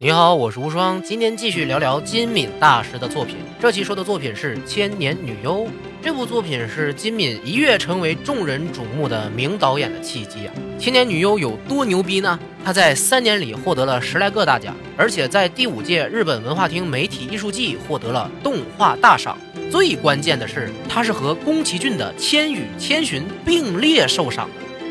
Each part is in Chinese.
你好，我是无双，今天继续聊聊金敏大师的作品。这期说的作品是《千年女优》。这部作品是金敏一跃成为众人瞩目的名导演的契机啊！《千年女优》有多牛逼呢？她在三年里获得了十来个大奖，而且在第五届日本文化厅媒体艺术季获得了动画大赏。最关键的是，她是和宫崎骏的《千与千寻》并列受赏。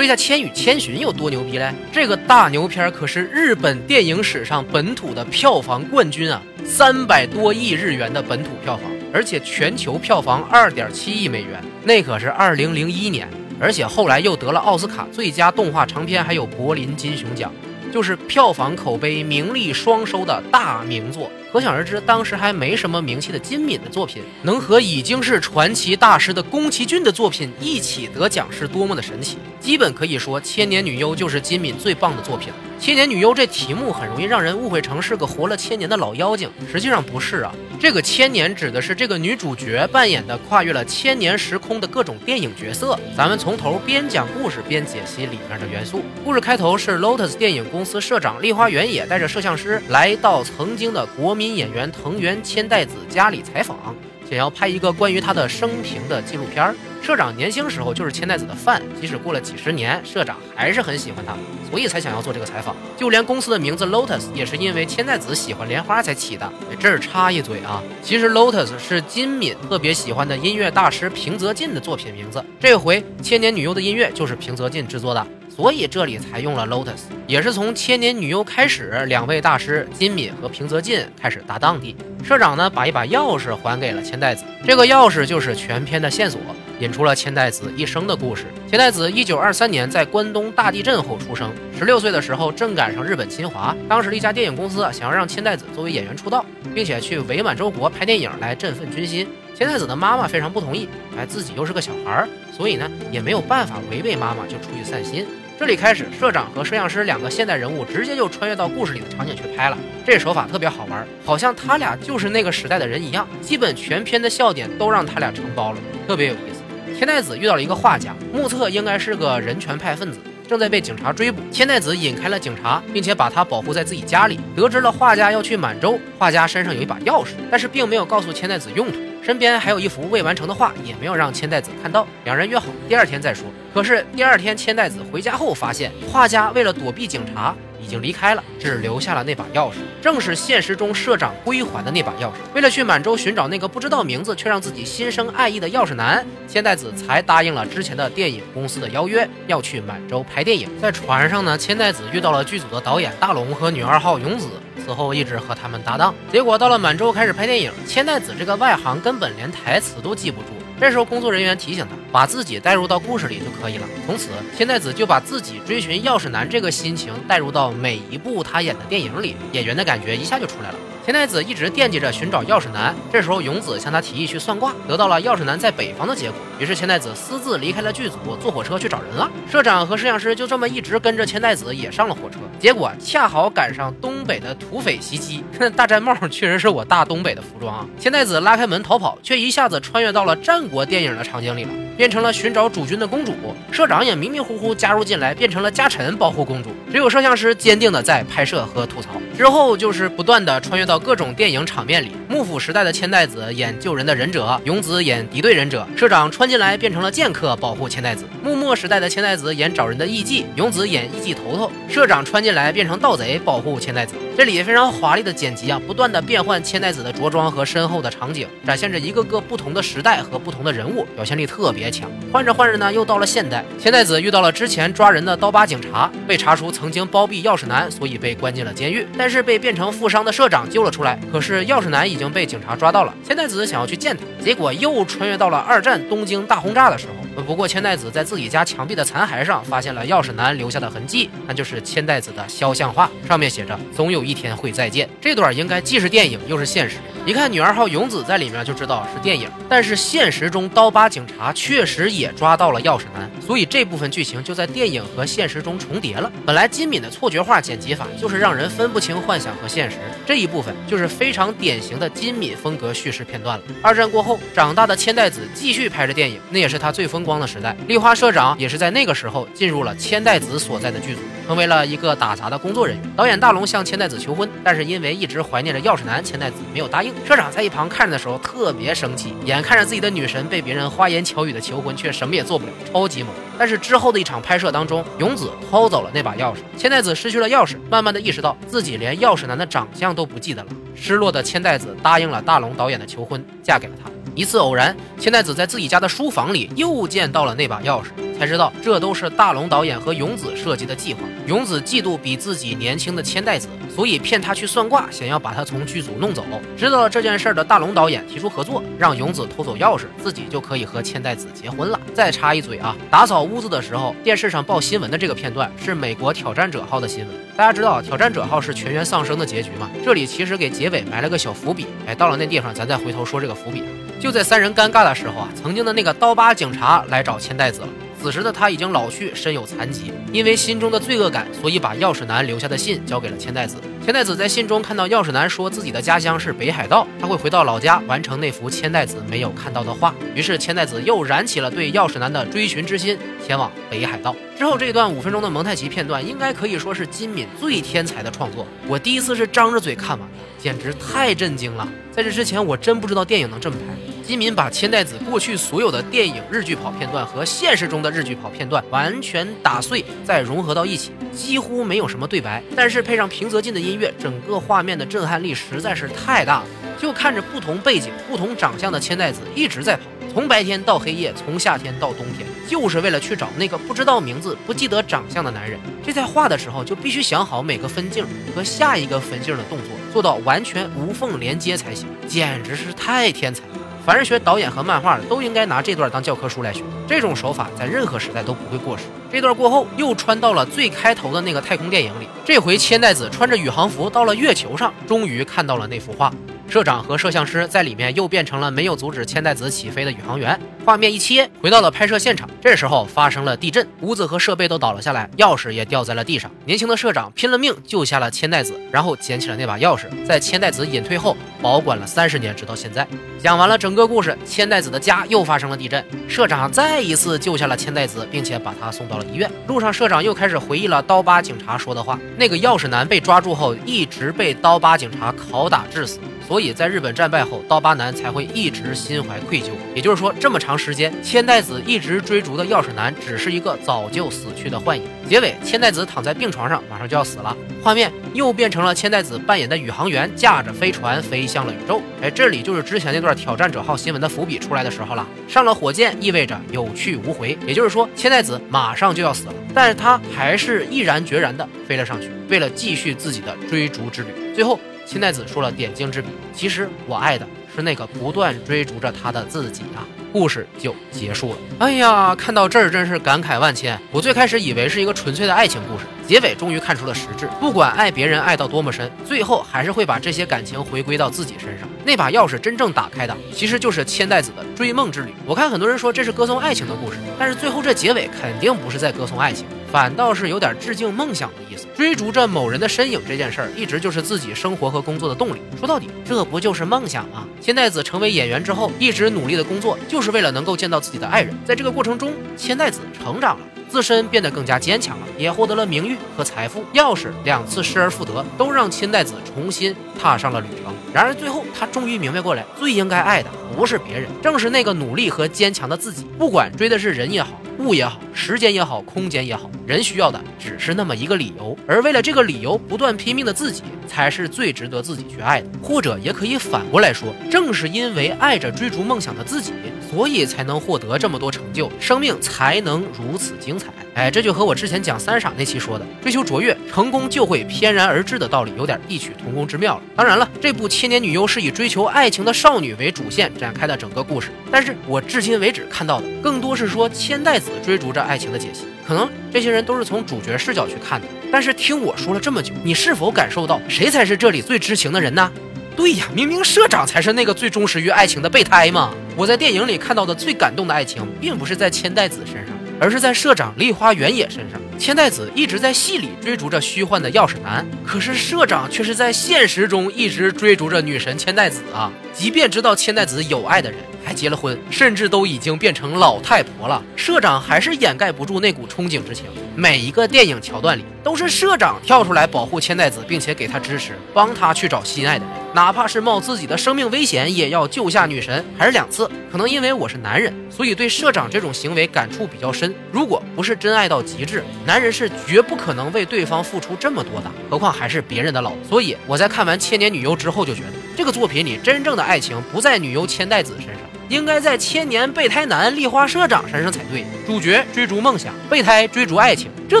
说一下《千与千寻》有多牛逼嘞？这个大牛片可是日本电影史上本土的票房冠军啊，三百多亿日元的本土票房，而且全球票房二点七亿美元，那可是二零零一年，而且后来又得了奥斯卡最佳动画长片，还有柏林金熊奖，就是票房、口碑、名利双收的大名作。可想而知，当时还没什么名气的金敏的作品，能和已经是传奇大师的宫崎骏的作品一起得奖，是多么的神奇！基本可以说，《千年女优》就是金敏最棒的作品。千年女优这题目很容易让人误会成是个活了千年的老妖精，实际上不是啊。这个千年指的是这个女主角扮演的跨越了千年时空的各种电影角色。咱们从头边讲故事边解析里面的元素。故事开头是 Lotus 电影公司社长立花原野带着摄像师来到曾经的国民演员藤原千代子家里采访。想要拍一个关于他的生平的纪录片。社长年轻时候就是千代子的饭，即使过了几十年，社长还是很喜欢他，所以才想要做这个采访。就连公司的名字 Lotus 也是因为千代子喜欢莲花才起的。这儿插一嘴啊，其实 Lotus 是金敏特别喜欢的音乐大师平泽进的作品名字。这回千年女优的音乐就是平泽进制作的。所以这里才用了 Lotus，也是从千年女优开始，两位大师金敏和平泽进开始搭档的。社长呢，把一把钥匙还给了千代子，这个钥匙就是全片的线索，引出了千代子一生的故事。千代子一九二三年在关东大地震后出生，十六岁的时候正赶上日本侵华，当时的一家电影公司想要让千代子作为演员出道，并且去伪满洲国拍电影来振奋军心。千代子的妈妈非常不同意，哎，自己又是个小孩儿，所以呢也没有办法违背妈妈，就出去散心。这里开始，社长和摄像师两个现代人物直接就穿越到故事里的场景去拍了，这手法特别好玩，好像他俩就是那个时代的人一样。基本全片的笑点都让他俩承包了，特别有意思。千代子遇到了一个画家，目测应该是个人权派分子，正在被警察追捕。千代子引开了警察，并且把他保护在自己家里。得知了画家要去满洲，画家身上有一把钥匙，但是并没有告诉千代子用途。身边还有一幅未完成的画，也没有让千代子看到。两人约好第二天再说。可是第二天，千代子回家后发现，画家为了躲避警察，已经离开了，只留下了那把钥匙，正是现实中社长归还的那把钥匙。为了去满洲寻找那个不知道名字却让自己心生爱意的钥匙男，千代子才答应了之前的电影公司的邀约，要去满洲拍电影。在船上呢，千代子遇到了剧组的导演大龙和女二号永子。此后一直和他们搭档，结果到了满洲开始拍电影，千代子这个外行根本连台词都记不住。这时候工作人员提醒他，把自己带入到故事里就可以了。从此，千代子就把自己追寻钥匙男这个心情带入到每一部他演的电影里，演员的感觉一下就出来了。千代子一直惦记着寻找钥匙男，这时候永子向他提议去算卦，得到了钥匙男在北方的结果。于是千代子私自离开了剧组，坐火车去找人了。社长和摄像师就这么一直跟着千代子也上了火车，结果恰好赶上东北的土匪袭击。大毡帽确实是我大东北的服装啊！千代子拉开门逃跑，却一下子穿越到了战国电影的场景里了，变成了寻找主君的公主。社长也迷迷糊糊加入进来，变成了家臣保护公主。只有摄像师坚定的在拍摄和吐槽。之后就是不断的穿越到各种电影场面里。幕府时代的千代子演救人的忍者，勇子演敌对忍者。社长穿进来变成了剑客，保护千代子。幕末时代的千代子演找人的艺妓，勇子演艺妓头头。社长穿进来变成盗贼，保护千代子。这里非常华丽的剪辑啊，不断的变换千代子的着装和身后的场景，展现着一个个不同的时代和不同的人物，表现力特别强。换着换着呢，又到了现代，千代子遇到了之前抓人的刀疤警察，被查出曾经包庇钥匙男，所以被关进了监狱。但是被变成富商的社长救了出来。可是钥匙男已经被警察抓到了，千代子想要去见他，结果又穿越到了二战东京大轰炸的时候。不过千代子在自己家墙壁的残骸上发现了钥匙男留下的痕迹，那就是千代子的肖像画，上面写着“总有一天会再见”。这段应该既是电影又是现实。一看女二号勇子在里面就知道是电影，但是现实中刀疤警察确实也抓到了钥匙男，所以这部分剧情就在电影和现实中重叠了。本来金敏的错觉化剪辑法就是让人分不清幻想和现实，这一部分就是非常典型的金敏风格叙事片段了。二战过后，长大的千代子继续拍着电影，那也是他最疯。风光的时代。丽花社长也是在那个时候进入了千代子所在的剧组，成为了一个打杂的工作人员。导演大龙向千代子求婚，但是因为一直怀念着钥匙男，千代子没有答应。社长在一旁看着的时候特别生气，眼看着自己的女神被别人花言巧语的求婚，却什么也做不了，超级猛。但是之后的一场拍摄当中，勇子偷走了那把钥匙，千代子失去了钥匙，慢慢的意识到自己连钥匙男的长相都不记得了。失落的千代子答应了大龙导演的求婚，嫁给了他。一次偶然，千代子在自己家的书房里又见到了那把钥匙。才知道这都是大龙导演和勇子设计的计划。勇子嫉妒比自己年轻的千代子，所以骗他去算卦，想要把他从剧组弄走。知道了这件事的大龙导演提出合作，让勇子偷走钥匙，自己就可以和千代子结婚了。再插一嘴啊，打扫屋子的时候，电视上报新闻的这个片段是美国挑战者号的新闻。大家知道挑战者号是全员丧生的结局吗？这里其实给结尾埋了个小伏笔。哎，到了那地方，咱再回头说这个伏笔。就在三人尴尬的时候啊，曾经的那个刀疤警察来找千代子了。此时的他已经老去，身有残疾，因为心中的罪恶感，所以把钥匙男留下的信交给了千代子。千代子在信中看到钥匙男说自己的家乡是北海道，他会回到老家完成那幅千代子没有看到的画。于是千代子又燃起了对钥匙男的追寻之心，前往北海道。之后这一段五分钟的蒙太奇片段，应该可以说是金敏最天才的创作。我第一次是张着嘴看完的，简直太震惊了。在这之前，我真不知道电影能这么拍。金敏把千代子过去所有的电影日剧跑片段和现实中的日剧跑片段完全打碎，再融合到一起，几乎没有什么对白，但是配上平泽进的音乐，整个画面的震撼力实在是太大了。就看着不同背景、不同长相的千代子一直在跑，从白天到黑夜，从夏天到冬天，就是为了去找那个不知道名字、不记得长相的男人。这在画的时候就必须想好每个分镜和下一个分镜的动作，做到完全无缝连接才行，简直是太天才。凡是学导演和漫画的，都应该拿这段当教科书来学。这种手法在任何时代都不会过时。这段过后，又穿到了最开头的那个太空电影里。这回千代子穿着宇航服到了月球上，终于看到了那幅画。社长和摄像师在里面又变成了没有阻止千代子起飞的宇航员。画面一切，回到了拍摄现场。这时候发生了地震，屋子和设备都倒了下来，钥匙也掉在了地上。年轻的社长拼了命救下了千代子，然后捡起了那把钥匙，在千代子隐退后保管了三十年，直到现在。讲完了整个故事，千代子的家又发生了地震。社长再一次救下了千代子，并且把他送到了医院。路上，社长又开始回忆了刀疤警察说的话：那个钥匙男被抓住后，一直被刀疤警察拷打致死。所以在日本战败后，刀疤男才会一直心怀愧疚。也就是说，这么长时间，千代子一直追逐的钥匙男只是一个早就死去的幻影。结尾，千代子躺在病床上，马上就要死了。画面又变成了千代子扮演的宇航员驾着飞船飞向了宇宙。哎，这里就是之前那段挑战者号新闻的伏笔出来的时候了。上了火箭意味着有去无回，也就是说，千代子马上就要死了，但是他还是毅然决然的飞了上去，为了继续自己的追逐之旅。最后。千代子说了点睛之笔，其实我爱的是那个不断追逐着他的自己啊。故事就结束了。哎呀，看到这儿真是感慨万千。我最开始以为是一个纯粹的爱情故事，结尾终于看出了实质。不管爱别人爱到多么深，最后还是会把这些感情回归到自己身上。那把钥匙真正打开的，其实就是千代子的追梦之旅。我看很多人说这是歌颂爱情的故事，但是最后这结尾肯定不是在歌颂爱情。反倒是有点致敬梦想的意思，追逐着某人的身影这件事儿，一直就是自己生活和工作的动力。说到底，这不就是梦想吗？千代子成为演员之后，一直努力的工作，就是为了能够见到自己的爱人。在这个过程中，千代子成长了，自身变得更加坚强了，也获得了名誉和财富。钥匙两次失而复得，都让千代子重新踏上了旅程。然而最后，他终于明白过来，最应该爱的不是别人，正是那个努力和坚强的自己。不管追的是人也好。物也好，时间也好，空间也好，人需要的只是那么一个理由，而为了这个理由不断拼命的自己，才是最值得自己去爱的。或者也可以反过来说，正是因为爱着追逐梦想的自己，所以才能获得这么多成就，生命才能如此精彩。哎，这就和我之前讲三傻那期说的追求卓越，成功就会翩然而至的道理有点异曲同工之妙了。当然了，这部《千年女优》是以追求爱情的少女为主线展开的整个故事，但是我至今为止看到的更多是说千代子追逐着爱情的解析。可能这些人都是从主角视角去看的，但是听我说了这么久，你是否感受到谁才是这里最知情的人呢？对呀，明明社长才是那个最忠实于爱情的备胎嘛！我在电影里看到的最感动的爱情，并不是在千代子身上。而是在社长立花原野身上。千代子一直在戏里追逐着虚幻的钥匙男，可是社长却是在现实中一直追逐着女神千代子啊！即便知道千代子有爱的人，还结了婚，甚至都已经变成老太婆了，社长还是掩盖不住那股憧憬之情。每一个电影桥段里，都是社长跳出来保护千代子，并且给她支持，帮她去找心爱的人，哪怕是冒自己的生命危险，也要救下女神，还是两次。可能因为我是男人，所以对社长这种行为感触比较深。如果不是真爱到极致，男人是绝不可能为对方付出这么多的，何况还是别人的老婆。所以我在看完《千年女优》之后，就觉得这个作品里真正的爱情不在女优千代子身上。应该在千年备胎男立花社长身上才对。主角追逐梦想，备胎追逐爱情，这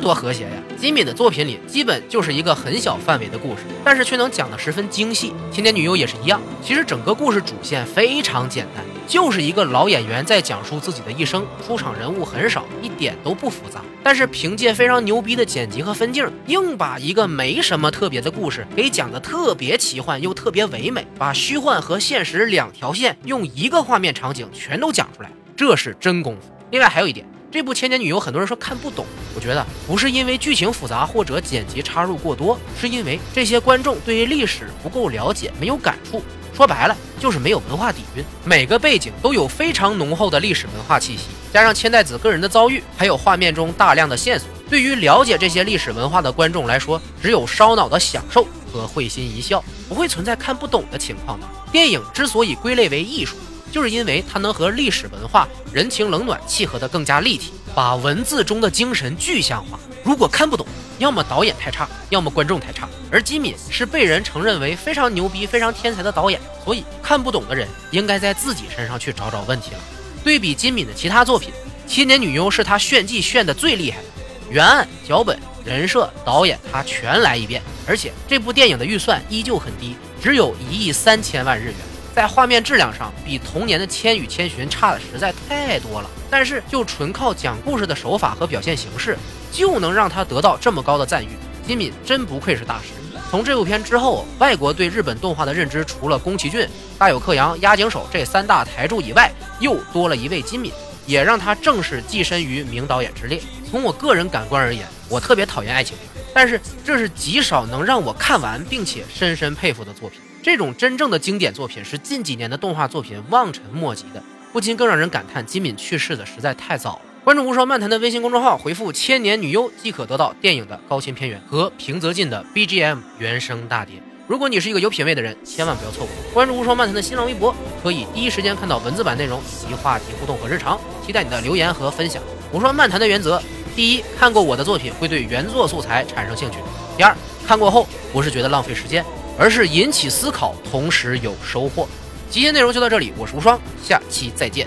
多和谐呀！金敏的作品里基本就是一个很小范围的故事，但是却能讲得十分精细。青年女优也是一样，其实整个故事主线非常简单，就是一个老演员在讲述自己的一生，出场人物很少，一点都不复杂。但是凭借非常牛逼的剪辑和分镜，硬把一个没什么特别的故事给讲得特别奇幻又特别唯美，把虚幻和现实两条线用一个画面场景全都讲出来，这是真功夫。另外还有一点，这部《千年女优》很多人说看不懂，我觉得不是因为剧情复杂或者剪辑插入过多，是因为这些观众对于历史不够了解，没有感触。说白了就是没有文化底蕴，每个背景都有非常浓厚的历史文化气息，加上千代子个人的遭遇，还有画面中大量的线索，对于了解这些历史文化的观众来说，只有烧脑的享受和会心一笑，不会存在看不懂的情况的。电影之所以归类为艺术，就是因为它能和历史文化、人情冷暖契合得更加立体，把文字中的精神具象化。如果看不懂，要么导演太差，要么观众太差。而金敏是被人承认为非常牛逼、非常天才的导演，所以看不懂的人应该在自己身上去找找问题了。对比金敏的其他作品，《千年女优》是他炫技炫的最厉害的，原案、脚本、人设、导演他全来一遍。而且这部电影的预算依旧很低，只有一亿三千万日元，在画面质量上比同年的《千与千寻》差的实在太多了。但是就纯靠讲故事的手法和表现形式。就能让他得到这么高的赞誉，金敏真不愧是大师。从这部片之后，外国对日本动画的认知，除了宫崎骏、大友克洋、押井守这三大台柱以外，又多了一位金敏，也让他正式跻身于名导演之列。从我个人感官而言，我特别讨厌爱情片，但是这是极少能让我看完并且深深佩服的作品。这种真正的经典作品是近几年的动画作品望尘莫及的，不禁更让人感叹金敏去世的实在太早了。关注无双漫谈的微信公众号，回复“千年女优”即可得到电影的高清片源和平泽进的 BGM 原声大碟。如果你是一个有品位的人，千万不要错过。关注无双漫谈的新浪微博，可以第一时间看到文字版内容以及话题互动和日常。期待你的留言和分享。无双漫谈的原则：第一，看过我的作品会对原作素材产生兴趣；第二，看过后不是觉得浪费时间，而是引起思考，同时有收获。今天内容就到这里，我是无双，下期再见。